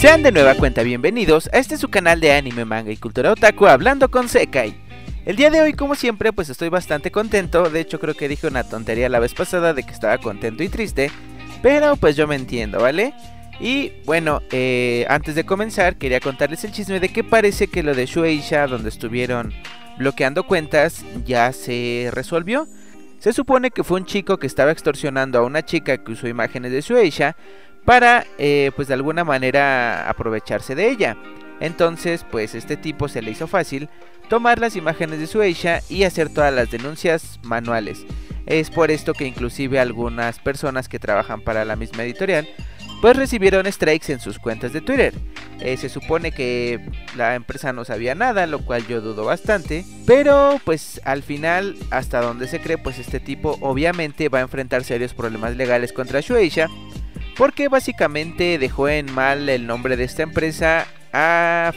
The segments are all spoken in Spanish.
Sean de nueva cuenta bienvenidos a este su canal de anime, manga y cultura otaku hablando con Sekai. El día de hoy, como siempre, pues estoy bastante contento. De hecho, creo que dije una tontería la vez pasada de que estaba contento y triste. Pero pues yo me entiendo, ¿vale? Y bueno, eh, antes de comenzar, quería contarles el chisme de que parece que lo de Shueisha, donde estuvieron bloqueando cuentas, ya se resolvió. Se supone que fue un chico que estaba extorsionando a una chica que usó imágenes de Shueisha para, eh, pues de alguna manera, aprovecharse de ella. Entonces, pues este tipo se le hizo fácil tomar las imágenes de Shueisha y hacer todas las denuncias manuales. Es por esto que inclusive algunas personas que trabajan para la misma editorial pues recibieron strikes en sus cuentas de Twitter. Eh, se supone que la empresa no sabía nada, lo cual yo dudo bastante. Pero pues al final, hasta donde se cree, pues este tipo obviamente va a enfrentar serios problemas legales contra Shueisha porque básicamente dejó en mal el nombre de esta empresa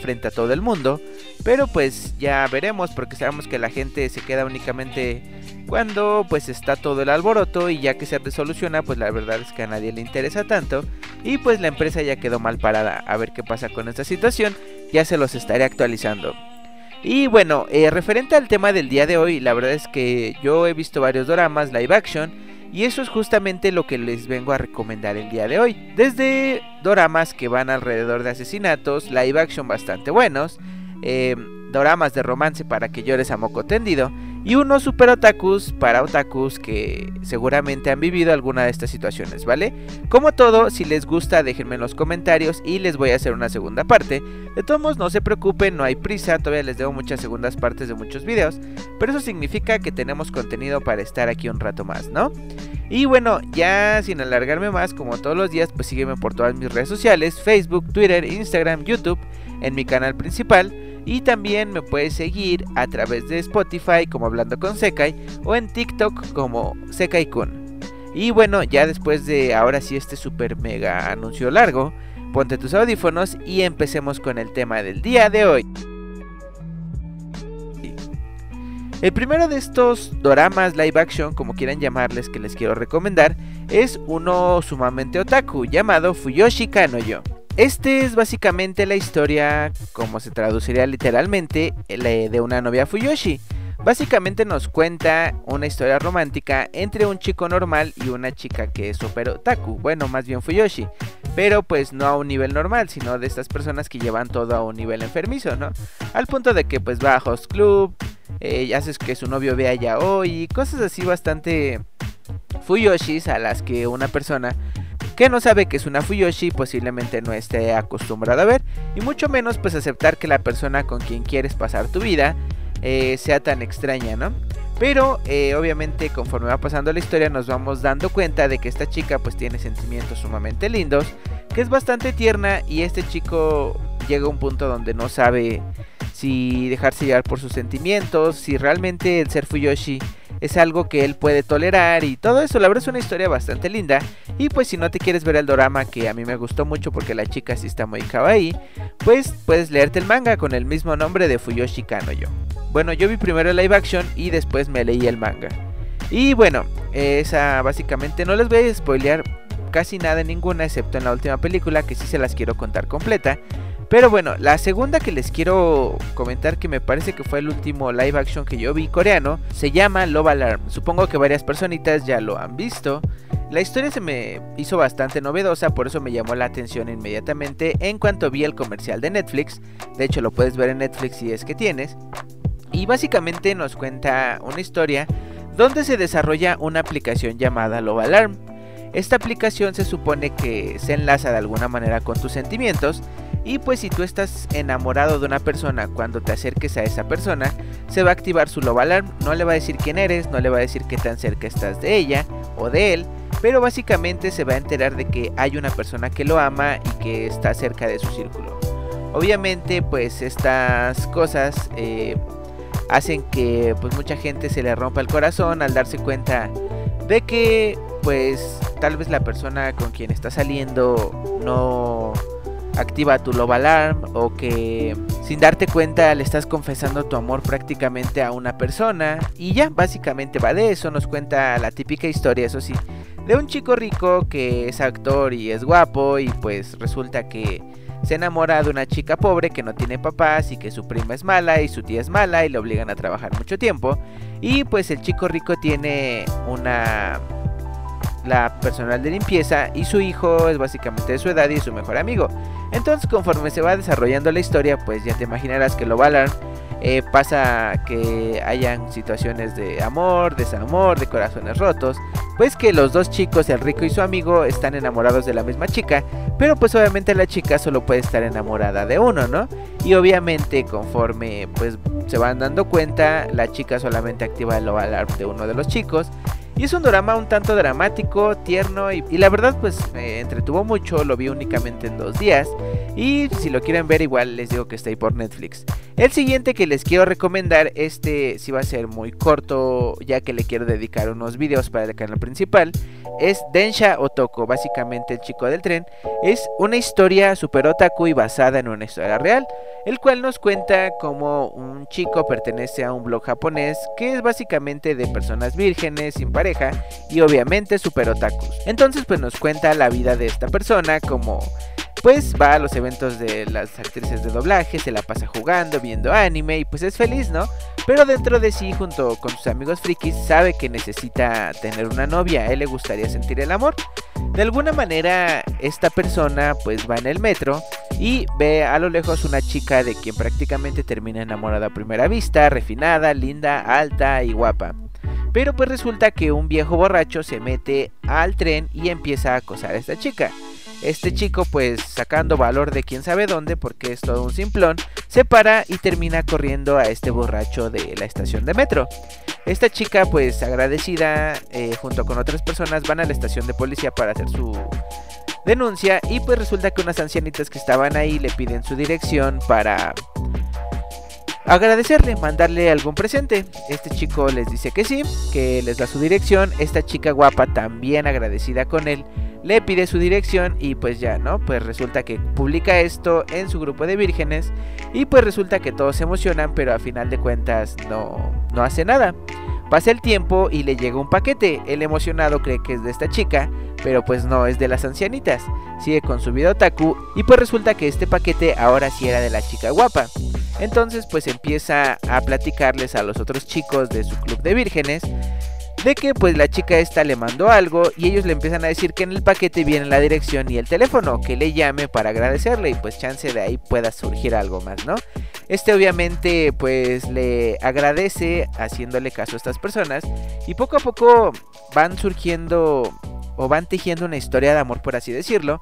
frente a todo el mundo. Pero pues ya veremos porque sabemos que la gente se queda únicamente cuando pues está todo el alboroto y ya que se resoluciona pues la verdad es que a nadie le interesa tanto y pues la empresa ya quedó mal parada. A ver qué pasa con esta situación, ya se los estaré actualizando. Y bueno, eh, referente al tema del día de hoy, la verdad es que yo he visto varios dramas live action y eso es justamente lo que les vengo a recomendar el día de hoy. Desde doramas que van alrededor de asesinatos, live action bastante buenos, eh, doramas de romance para que llores a moco tendido, y unos super otakus para otakus que seguramente han vivido alguna de estas situaciones, ¿vale? Como todo, si les gusta déjenme en los comentarios y les voy a hacer una segunda parte. De todos modos, no se preocupen, no hay prisa, todavía les debo muchas segundas partes de muchos videos, pero eso significa que tenemos contenido para estar aquí un rato más, ¿no? Y bueno, ya sin alargarme más, como todos los días, pues sígueme por todas mis redes sociales, Facebook, Twitter, Instagram, YouTube, en mi canal principal y también me puedes seguir a través de Spotify como Hablando con Sekai o en TikTok como Sekai Kun. Y bueno, ya después de ahora sí este super mega anuncio largo, ponte tus audífonos y empecemos con el tema del día de hoy. El primero de estos doramas live action, como quieran llamarles, que les quiero recomendar, es uno sumamente otaku llamado Fuyoshi Kanoyo. Este es básicamente la historia, como se traduciría literalmente, de una novia Fuyoshi. Básicamente nos cuenta una historia romántica entre un chico normal y una chica que es super otaku, bueno, más bien Fuyoshi, pero pues no a un nivel normal, sino de estas personas que llevan todo a un nivel enfermizo, ¿no? Al punto de que pues va a host club, eh, haces que su novio vea ya hoy, cosas así bastante Fuyoshis a las que una persona que no sabe que es una Fuyoshi posiblemente no esté acostumbrado a ver y mucho menos pues aceptar que la persona con quien quieres pasar tu vida eh, sea tan extraña, ¿no? Pero eh, obviamente conforme va pasando la historia nos vamos dando cuenta de que esta chica pues tiene sentimientos sumamente lindos, que es bastante tierna y este chico llega a un punto donde no sabe si dejarse llevar por sus sentimientos, si realmente el ser Fuyoshi es algo que él puede tolerar y todo eso. La verdad es una historia bastante linda. Y pues si no te quieres ver el drama que a mí me gustó mucho porque la chica sí está muy kawaii, pues puedes leerte el manga con el mismo nombre de Fuyoshi Kanoyo. Bueno, yo vi primero el live action y después me leí el manga. Y bueno, esa básicamente no les voy a spoilear casi nada ninguna excepto en la última película que sí se las quiero contar completa. Pero bueno, la segunda que les quiero comentar que me parece que fue el último live action que yo vi coreano, se llama Love Alarm. Supongo que varias personitas ya lo han visto. La historia se me hizo bastante novedosa, por eso me llamó la atención inmediatamente en cuanto vi el comercial de Netflix. De hecho, lo puedes ver en Netflix si es que tienes. Y básicamente nos cuenta una historia donde se desarrolla una aplicación llamada Love Alarm. Esta aplicación se supone que se enlaza de alguna manera con tus sentimientos y pues si tú estás enamorado de una persona, cuando te acerques a esa persona, se va a activar su love alarm. No le va a decir quién eres, no le va a decir qué tan cerca estás de ella o de él, pero básicamente se va a enterar de que hay una persona que lo ama y que está cerca de su círculo. Obviamente pues estas cosas eh, hacen que pues mucha gente se le rompa el corazón al darse cuenta de que pues tal vez la persona con quien está saliendo no activa tu love alarm o que sin darte cuenta le estás confesando tu amor prácticamente a una persona y ya básicamente va de eso nos cuenta la típica historia eso sí de un chico rico que es actor y es guapo y pues resulta que se enamora de una chica pobre que no tiene papás y que su prima es mala y su tía es mala y le obligan a trabajar mucho tiempo. Y pues el chico rico tiene una la personal de limpieza y su hijo es básicamente de su edad y su mejor amigo. Entonces conforme se va desarrollando la historia, pues ya te imaginarás que lo Valar eh, pasa que hayan situaciones de amor, desamor, de corazones rotos, pues que los dos chicos, el rico y su amigo, están enamorados de la misma chica, pero pues obviamente la chica solo puede estar enamorada de uno, ¿no? Y obviamente conforme pues se van dando cuenta, la chica solamente activa el alarm de uno de los chicos y es un drama un tanto dramático, tierno y, la verdad pues me entretuvo mucho, lo vi únicamente en dos días. Y si lo quieren ver igual les digo que está ahí por Netflix. El siguiente que les quiero recomendar, este sí va a ser muy corto ya que le quiero dedicar unos videos para el canal principal, es Densha Otoko, básicamente el chico del tren. Es una historia super otaku y basada en una historia real, el cual nos cuenta cómo un chico pertenece a un blog japonés que es básicamente de personas vírgenes, sin pareja y obviamente super otakus. Entonces pues nos cuenta la vida de esta persona como pues va a los eventos de las actrices de doblaje, se la pasa jugando, viendo anime y pues es feliz, ¿no? Pero dentro de sí, junto con sus amigos frikis, sabe que necesita tener una novia, a él le gustaría sentir el amor. De alguna manera, esta persona pues va en el metro y ve a lo lejos una chica de quien prácticamente termina enamorada a primera vista, refinada, linda, alta y guapa. Pero pues resulta que un viejo borracho se mete al tren y empieza a acosar a esta chica. Este chico, pues sacando valor de quién sabe dónde, porque es todo un simplón, se para y termina corriendo a este borracho de la estación de metro. Esta chica, pues agradecida, eh, junto con otras personas, van a la estación de policía para hacer su denuncia y pues resulta que unas ancianitas que estaban ahí le piden su dirección para agradecerle, mandarle algún presente. Este chico les dice que sí, que les da su dirección. Esta chica guapa también agradecida con él le pide su dirección y pues ya, ¿no? Pues resulta que publica esto en su grupo de vírgenes y pues resulta que todos se emocionan, pero a final de cuentas no, no hace nada. Pasa el tiempo y le llega un paquete. El emocionado cree que es de esta chica, pero pues no, es de las ancianitas. Sigue con su vida otaku y pues resulta que este paquete ahora sí era de la chica guapa. Entonces pues empieza a platicarles a los otros chicos de su club de vírgenes de que pues la chica esta le mandó algo y ellos le empiezan a decir que en el paquete viene la dirección y el teléfono, que le llame para agradecerle y pues chance de ahí pueda surgir algo más, ¿no? Este obviamente pues le agradece haciéndole caso a estas personas y poco a poco van surgiendo o van tejiendo una historia de amor, por así decirlo,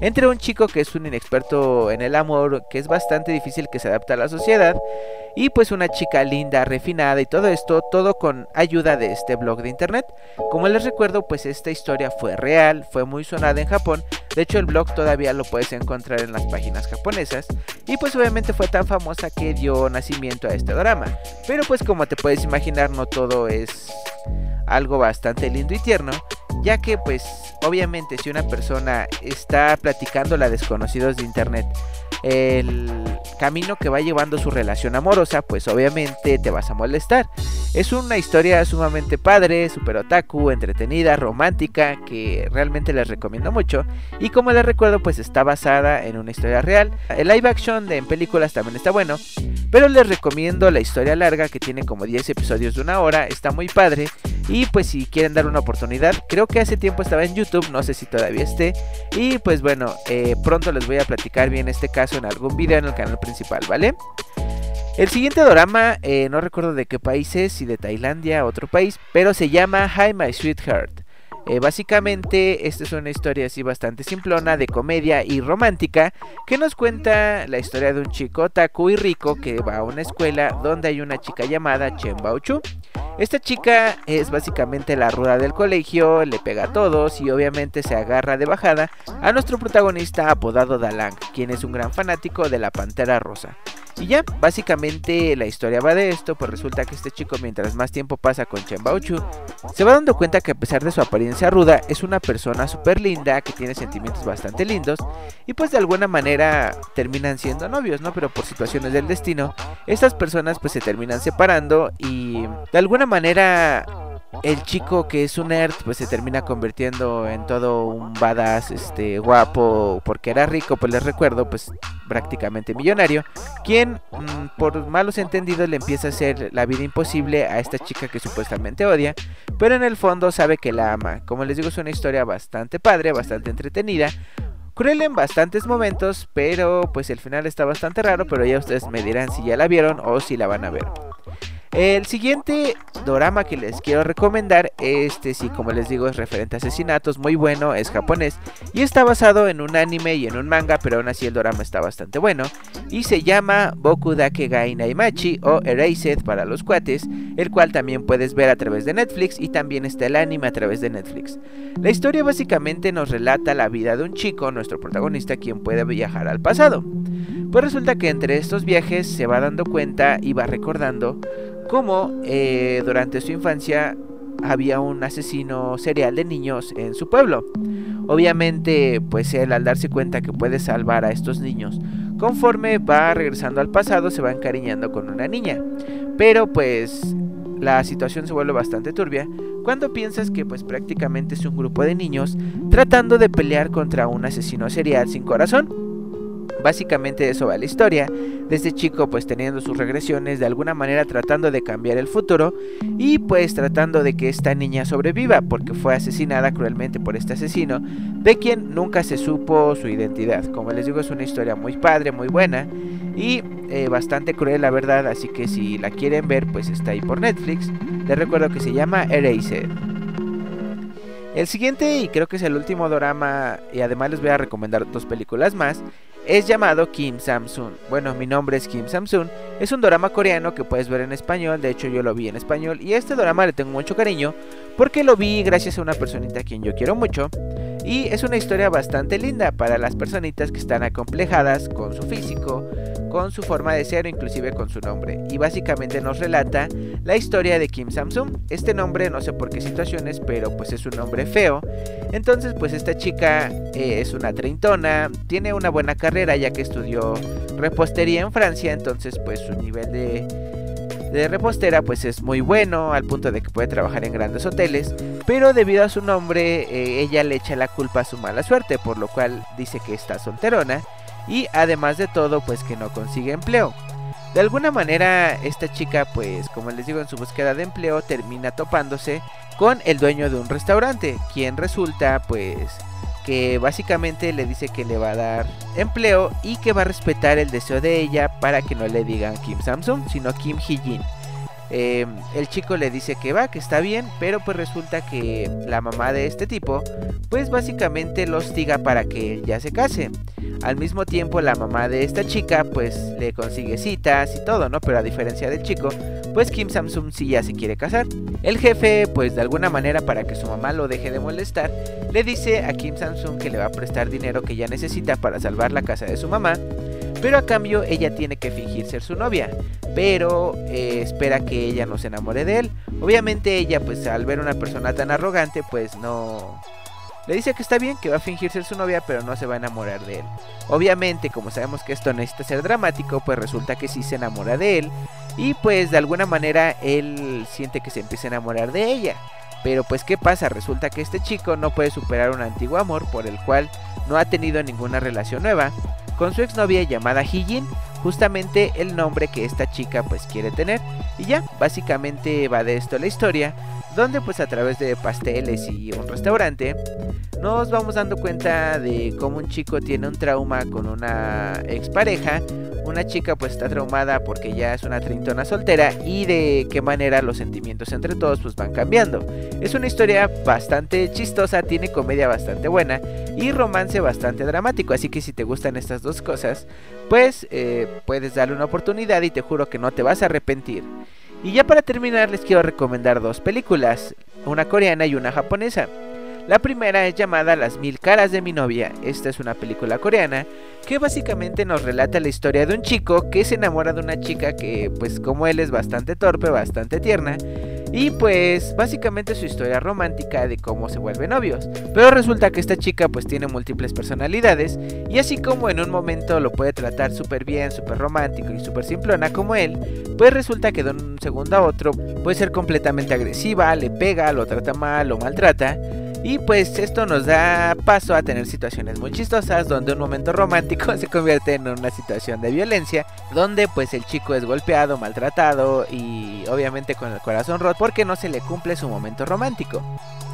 entre un chico que es un inexperto en el amor, que es bastante difícil que se adapte a la sociedad, y pues una chica linda, refinada y todo esto, todo con ayuda de este blog de internet. Como les recuerdo, pues esta historia fue real, fue muy sonada en Japón, de hecho el blog todavía lo puedes encontrar en las páginas japonesas, y pues obviamente fue tan famosa que dio nacimiento a este drama. Pero pues como te puedes imaginar, no todo es algo bastante lindo y tierno, ya que pues obviamente si una persona está platicando a desconocidos de internet el camino que va llevando su relación amorosa, pues obviamente te vas a molestar. Es una historia sumamente padre, super otaku, entretenida, romántica, que realmente les recomiendo mucho. Y como les recuerdo, pues está basada en una historia real. El live action de en películas también está bueno. Pero les recomiendo la historia larga que tiene como 10 episodios de una hora, está muy padre. Y pues si quieren dar una oportunidad, creo que hace tiempo estaba en YouTube, no sé si todavía esté. Y pues bueno, eh, pronto les voy a platicar bien este caso en algún video en el canal principal, ¿vale? El siguiente drama, eh, no recuerdo de qué país es, si de Tailandia, otro país, pero se llama Hi My Sweetheart. Eh, básicamente, esta es una historia así bastante simplona, de comedia y romántica, que nos cuenta la historia de un chico taku y rico que va a una escuela donde hay una chica llamada Chen Baochu. Esta chica es básicamente la ruda del colegio, le pega a todos y obviamente se agarra de bajada a nuestro protagonista apodado Dalang, quien es un gran fanático de la Pantera Rosa. Y ya, básicamente la historia va de esto, pues resulta que este chico mientras más tiempo pasa con Chen Baochu, se va dando cuenta que a pesar de su apariencia ruda, es una persona súper linda, que tiene sentimientos bastante lindos, y pues de alguna manera terminan siendo novios, ¿no? Pero por situaciones del destino, estas personas pues se terminan separando y de alguna manera el chico que es un nerd pues se termina convirtiendo en todo un badass este guapo porque era rico pues les recuerdo pues prácticamente millonario quien mm, por malos entendidos le empieza a hacer la vida imposible a esta chica que supuestamente odia pero en el fondo sabe que la ama como les digo es una historia bastante padre bastante entretenida Cruel en bastantes momentos, pero pues el final está bastante raro, pero ya ustedes me dirán si ya la vieron o si la van a ver. El siguiente drama que les quiero recomendar, este sí, como les digo, es referente a asesinatos, muy bueno, es japonés y está basado en un anime y en un manga, pero aún así el drama está bastante bueno y se llama Boku Dake Gai Naimachi o Erased para los cuates, el cual también puedes ver a través de Netflix y también está el anime a través de Netflix. La historia básicamente nos relata la vida de un chico, nuestro protagonista, quien puede viajar al pasado. Pues resulta que entre estos viajes se va dando cuenta y va recordando cómo eh, durante su infancia había un asesino serial de niños en su pueblo. Obviamente, pues él al darse cuenta que puede salvar a estos niños, conforme va regresando al pasado, se va encariñando con una niña. Pero pues la situación se vuelve bastante turbia cuando piensas que pues prácticamente es un grupo de niños tratando de pelear contra un asesino serial sin corazón. Básicamente eso va la historia. Desde chico pues teniendo sus regresiones, de alguna manera tratando de cambiar el futuro y pues tratando de que esta niña sobreviva porque fue asesinada cruelmente por este asesino de quien nunca se supo su identidad. Como les digo es una historia muy padre, muy buena y eh, bastante cruel la verdad, así que si la quieren ver pues está ahí por Netflix. Les recuerdo que se llama Eraser. El siguiente y creo que es el último drama y además les voy a recomendar dos películas más es llamado Kim Samsung. Bueno, mi nombre es Kim Samsung. Es un drama coreano que puedes ver en español. De hecho, yo lo vi en español. Y a este drama le tengo mucho cariño. Porque lo vi gracias a una personita a quien yo quiero mucho. Y es una historia bastante linda para las personitas que están acomplejadas con su físico, con su forma de ser o inclusive con su nombre. Y básicamente nos relata la historia de Kim Samsung. Este nombre no sé por qué situaciones, pero pues es un nombre feo. Entonces pues esta chica eh, es una treintona, tiene una buena carrera ya que estudió repostería en Francia, entonces pues su nivel de de repostera pues es muy bueno al punto de que puede trabajar en grandes hoteles, pero debido a su nombre eh, ella le echa la culpa a su mala suerte, por lo cual dice que está solterona y además de todo pues que no consigue empleo. De alguna manera esta chica pues como les digo en su búsqueda de empleo termina topándose con el dueño de un restaurante, quien resulta pues que básicamente le dice que le va a dar empleo y que va a respetar el deseo de ella para que no le digan Kim Samsung, sino Kim Hee-jin. Em, el chico le dice que va, que está bien, pero pues resulta que la mamá de este tipo, pues básicamente lo hostiga para que él ya se case. Al mismo tiempo la mamá de esta chica pues le consigue citas y todo, ¿no? Pero a diferencia del chico, pues Kim Samsung sí ya se quiere casar. El jefe pues de alguna manera para que su mamá lo deje de molestar, le dice a Kim Samsung que le va a prestar dinero que ella necesita para salvar la casa de su mamá pero a cambio ella tiene que fingir ser su novia, pero eh, espera que ella no se enamore de él. Obviamente ella pues al ver una persona tan arrogante pues no... Le dice que está bien, que va a fingir ser su novia, pero no se va a enamorar de él. Obviamente, como sabemos que esto necesita ser dramático, pues resulta que sí se enamora de él. Y pues de alguna manera él siente que se empieza a enamorar de ella. Pero pues ¿qué pasa? Resulta que este chico no puede superar un antiguo amor por el cual no ha tenido ninguna relación nueva con su exnovia llamada Hijin, justamente el nombre que esta chica pues quiere tener. Y ya, básicamente va de esto la historia, donde pues a través de pasteles y un restaurante nos vamos dando cuenta de cómo un chico tiene un trauma con una expareja, una chica pues está traumada porque ya es una trintona soltera y de qué manera los sentimientos entre todos pues van cambiando. Es una historia bastante chistosa, tiene comedia bastante buena y romance bastante dramático, así que si te gustan estas dos cosas, pues eh, puedes darle una oportunidad y te juro que no te vas a arrepentir. Y ya para terminar les quiero recomendar dos películas, una coreana y una japonesa. La primera es llamada Las mil caras de mi novia. Esta es una película coreana que básicamente nos relata la historia de un chico que se enamora de una chica que pues como él es bastante torpe, bastante tierna Y pues básicamente su historia romántica de cómo se vuelven novios. Pero resulta que esta chica pues tiene múltiples personalidades y así como en un momento lo puede tratar súper bien, súper romántico y súper simplona como él, pues resulta que de un segundo a otro puede ser completamente agresiva, le pega, lo trata mal, lo maltrata. Y pues esto nos da paso a tener situaciones muy chistosas donde un momento romántico se convierte en una situación de violencia, donde pues el chico es golpeado, maltratado y obviamente con el corazón roto porque no se le cumple su momento romántico.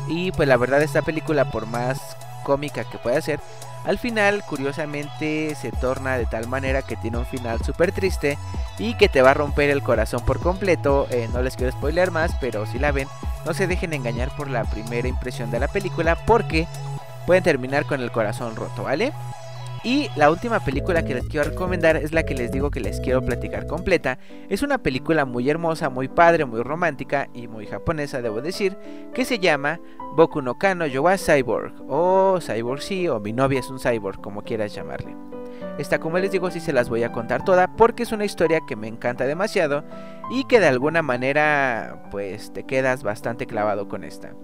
Y pues la verdad esta película por más cómica que pueda ser, al final, curiosamente, se torna de tal manera que tiene un final súper triste y que te va a romper el corazón por completo. Eh, no les quiero spoiler más, pero si la ven, no se dejen engañar por la primera impresión de la película porque pueden terminar con el corazón roto, ¿vale? Y la última película que les quiero recomendar es la que les digo que les quiero platicar completa. Es una película muy hermosa, muy padre, muy romántica y muy japonesa, debo decir, que se llama Boku no Kano Yowa Cyborg o Cyborg sí o Mi novia es un cyborg, como quieras llamarle. Esta, como les digo, sí se las voy a contar toda porque es una historia que me encanta demasiado y que de alguna manera pues te quedas bastante clavado con esta.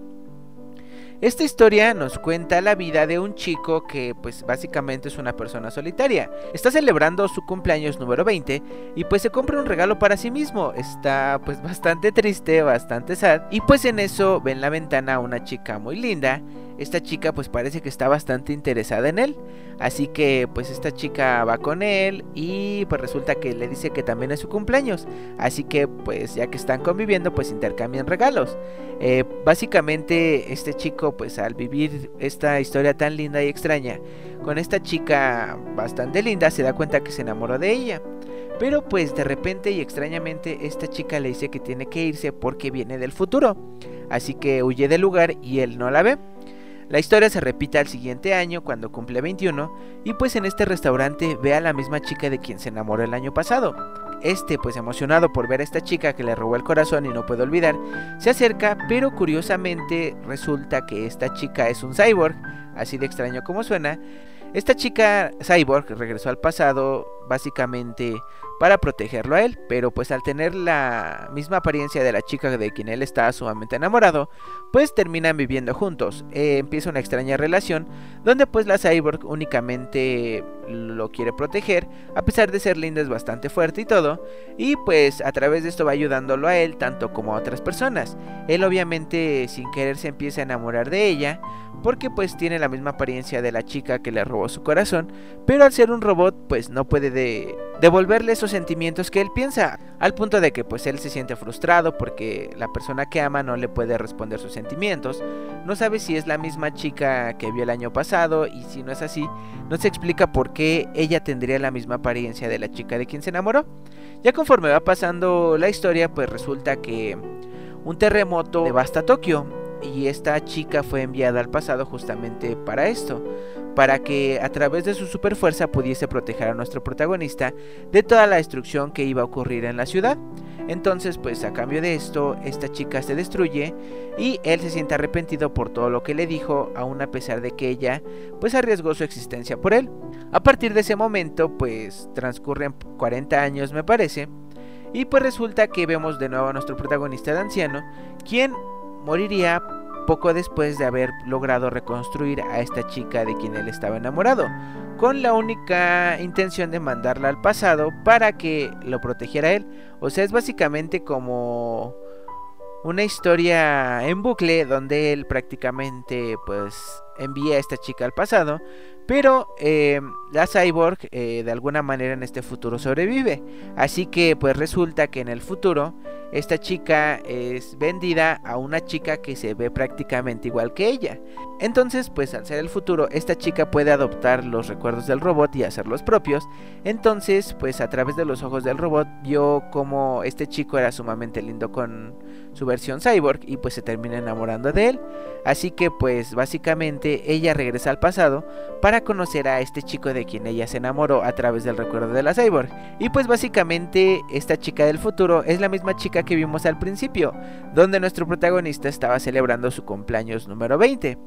Esta historia nos cuenta la vida de un chico que pues básicamente es una persona solitaria. Está celebrando su cumpleaños número 20 y pues se compra un regalo para sí mismo. Está pues bastante triste, bastante sad. Y pues en eso ve en la ventana a una chica muy linda esta chica pues parece que está bastante interesada en él. Así que pues esta chica va con él y pues resulta que le dice que también es su cumpleaños. Así que pues ya que están conviviendo pues intercambian regalos. Eh, básicamente este chico pues al vivir esta historia tan linda y extraña con esta chica bastante linda se da cuenta que se enamoró de ella. Pero pues de repente y extrañamente esta chica le dice que tiene que irse porque viene del futuro. Así que huye del lugar y él no la ve. La historia se repite al siguiente año cuando cumple 21 y pues en este restaurante ve a la misma chica de quien se enamoró el año pasado. Este, pues emocionado por ver a esta chica que le robó el corazón y no puede olvidar, se acerca, pero curiosamente resulta que esta chica es un cyborg, así de extraño como suena. Esta chica cyborg regresó al pasado básicamente para protegerlo a él, pero pues al tener la misma apariencia de la chica de quien él está sumamente enamorado, pues terminan viviendo juntos. Eh, empieza una extraña relación donde pues la cyborg únicamente lo quiere proteger, a pesar de ser linda es bastante fuerte y todo, y pues a través de esto va ayudándolo a él tanto como a otras personas. Él obviamente sin querer se empieza a enamorar de ella, porque pues tiene la misma apariencia de la chica que le robó su corazón, pero al ser un robot pues no puede devolverle esos sentimientos que él piensa, al punto de que pues él se siente frustrado porque la persona que ama no le puede responder sus sentimientos, no sabe si es la misma chica que vio el año pasado y si no es así, no se explica por qué ella tendría la misma apariencia de la chica de quien se enamoró. Ya conforme va pasando la historia pues resulta que un terremoto devasta Tokio y esta chica fue enviada al pasado justamente para esto, para que a través de su superfuerza pudiese proteger a nuestro protagonista de toda la destrucción que iba a ocurrir en la ciudad. Entonces, pues a cambio de esto, esta chica se destruye y él se siente arrepentido por todo lo que le dijo, aun a pesar de que ella pues arriesgó su existencia por él. A partir de ese momento, pues transcurren 40 años me parece, y pues resulta que vemos de nuevo a nuestro protagonista de anciano, quien moriría poco después de haber logrado reconstruir a esta chica de quien él estaba enamorado, con la única intención de mandarla al pasado para que lo protegiera él. O sea, es básicamente como una historia en bucle donde él prácticamente pues envía a esta chica al pasado pero eh, la cyborg eh, de alguna manera en este futuro sobrevive. Así que pues resulta que en el futuro esta chica es vendida a una chica que se ve prácticamente igual que ella. Entonces pues al ser el futuro esta chica puede adoptar los recuerdos del robot y hacerlos propios. Entonces pues a través de los ojos del robot vio como este chico era sumamente lindo con su versión cyborg y pues se termina enamorando de él. Así que pues básicamente ella regresa al pasado para conocer a este chico de quien ella se enamoró a través del recuerdo de la cyborg. Y pues básicamente esta chica del futuro es la misma chica que vimos al principio, donde nuestro protagonista estaba celebrando su cumpleaños número 20.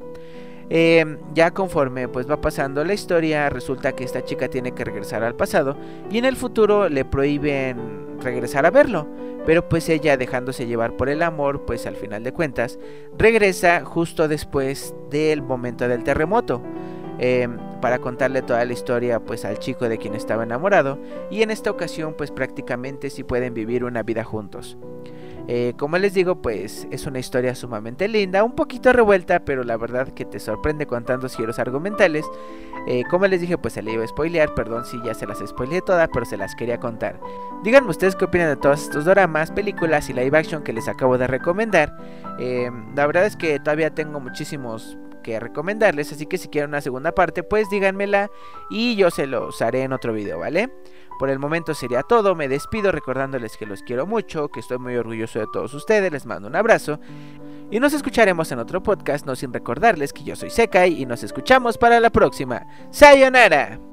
Em, ya conforme pues va pasando la historia, resulta que esta chica tiene que regresar al pasado y en el futuro le prohíben regresar a verlo. pero pues ella dejándose llevar por el amor, pues al final de cuentas regresa justo después del momento del terremoto. Em, para contarle toda la historia pues al chico de quien estaba enamorado y en esta ocasión pues prácticamente sí pueden vivir una vida juntos. Eh, como les digo, pues es una historia sumamente linda, un poquito revuelta, pero la verdad que te sorprende con tantos giros argumentales. Eh, como les dije, pues se le iba a spoilear, perdón si ya se las spoileé todas, pero se las quería contar. Díganme ustedes qué opinan de todos estos dramas, películas y live action que les acabo de recomendar. Eh, la verdad es que todavía tengo muchísimos recomendarles, así que si quieren una segunda parte, pues díganmela y yo se los haré en otro video, ¿vale? Por el momento sería todo, me despido recordándoles que los quiero mucho, que estoy muy orgulloso de todos ustedes, les mando un abrazo y nos escucharemos en otro podcast, no sin recordarles que yo soy Sekai y nos escuchamos para la próxima. ¡Sayonara!